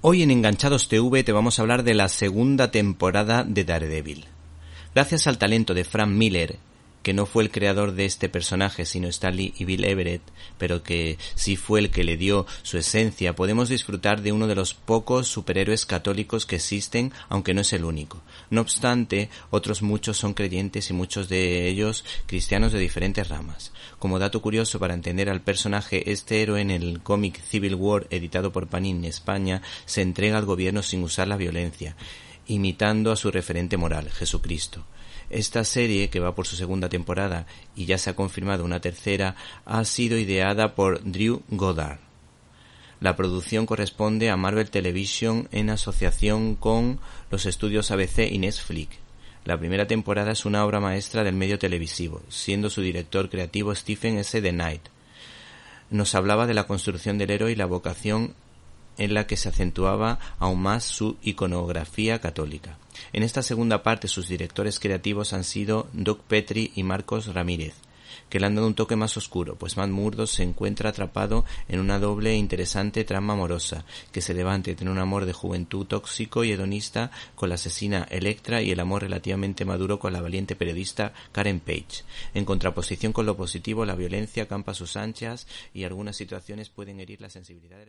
Hoy en Enganchados TV te vamos a hablar de la segunda temporada de Daredevil. Gracias al talento de Frank Miller que no fue el creador de este personaje, sino Stanley y Bill Everett, pero que sí fue el que le dio su esencia, podemos disfrutar de uno de los pocos superhéroes católicos que existen, aunque no es el único. No obstante, otros muchos son creyentes y muchos de ellos cristianos de diferentes ramas. Como dato curioso para entender al personaje, este héroe en el cómic Civil War editado por Panini España se entrega al gobierno sin usar la violencia, imitando a su referente moral, Jesucristo. Esta serie, que va por su segunda temporada y ya se ha confirmado una tercera, ha sido ideada por Drew Goddard. La producción corresponde a Marvel Television en asociación con los estudios ABC y Netflix. La primera temporada es una obra maestra del medio televisivo, siendo su director creativo Stephen S. The Knight. Nos hablaba de la construcción del héroe y la vocación en la que se acentuaba aún más su iconografía católica. En esta segunda parte sus directores creativos han sido Doug Petri y Marcos Ramírez, que le han dado un toque más oscuro, pues Matt Murdock se encuentra atrapado en una doble e interesante trama amorosa, que se levanta entre un amor de juventud tóxico y hedonista con la asesina Electra y el amor relativamente maduro con la valiente periodista Karen Page. En contraposición con lo positivo, la violencia campa sus anchas y algunas situaciones pueden herir la sensibilidad del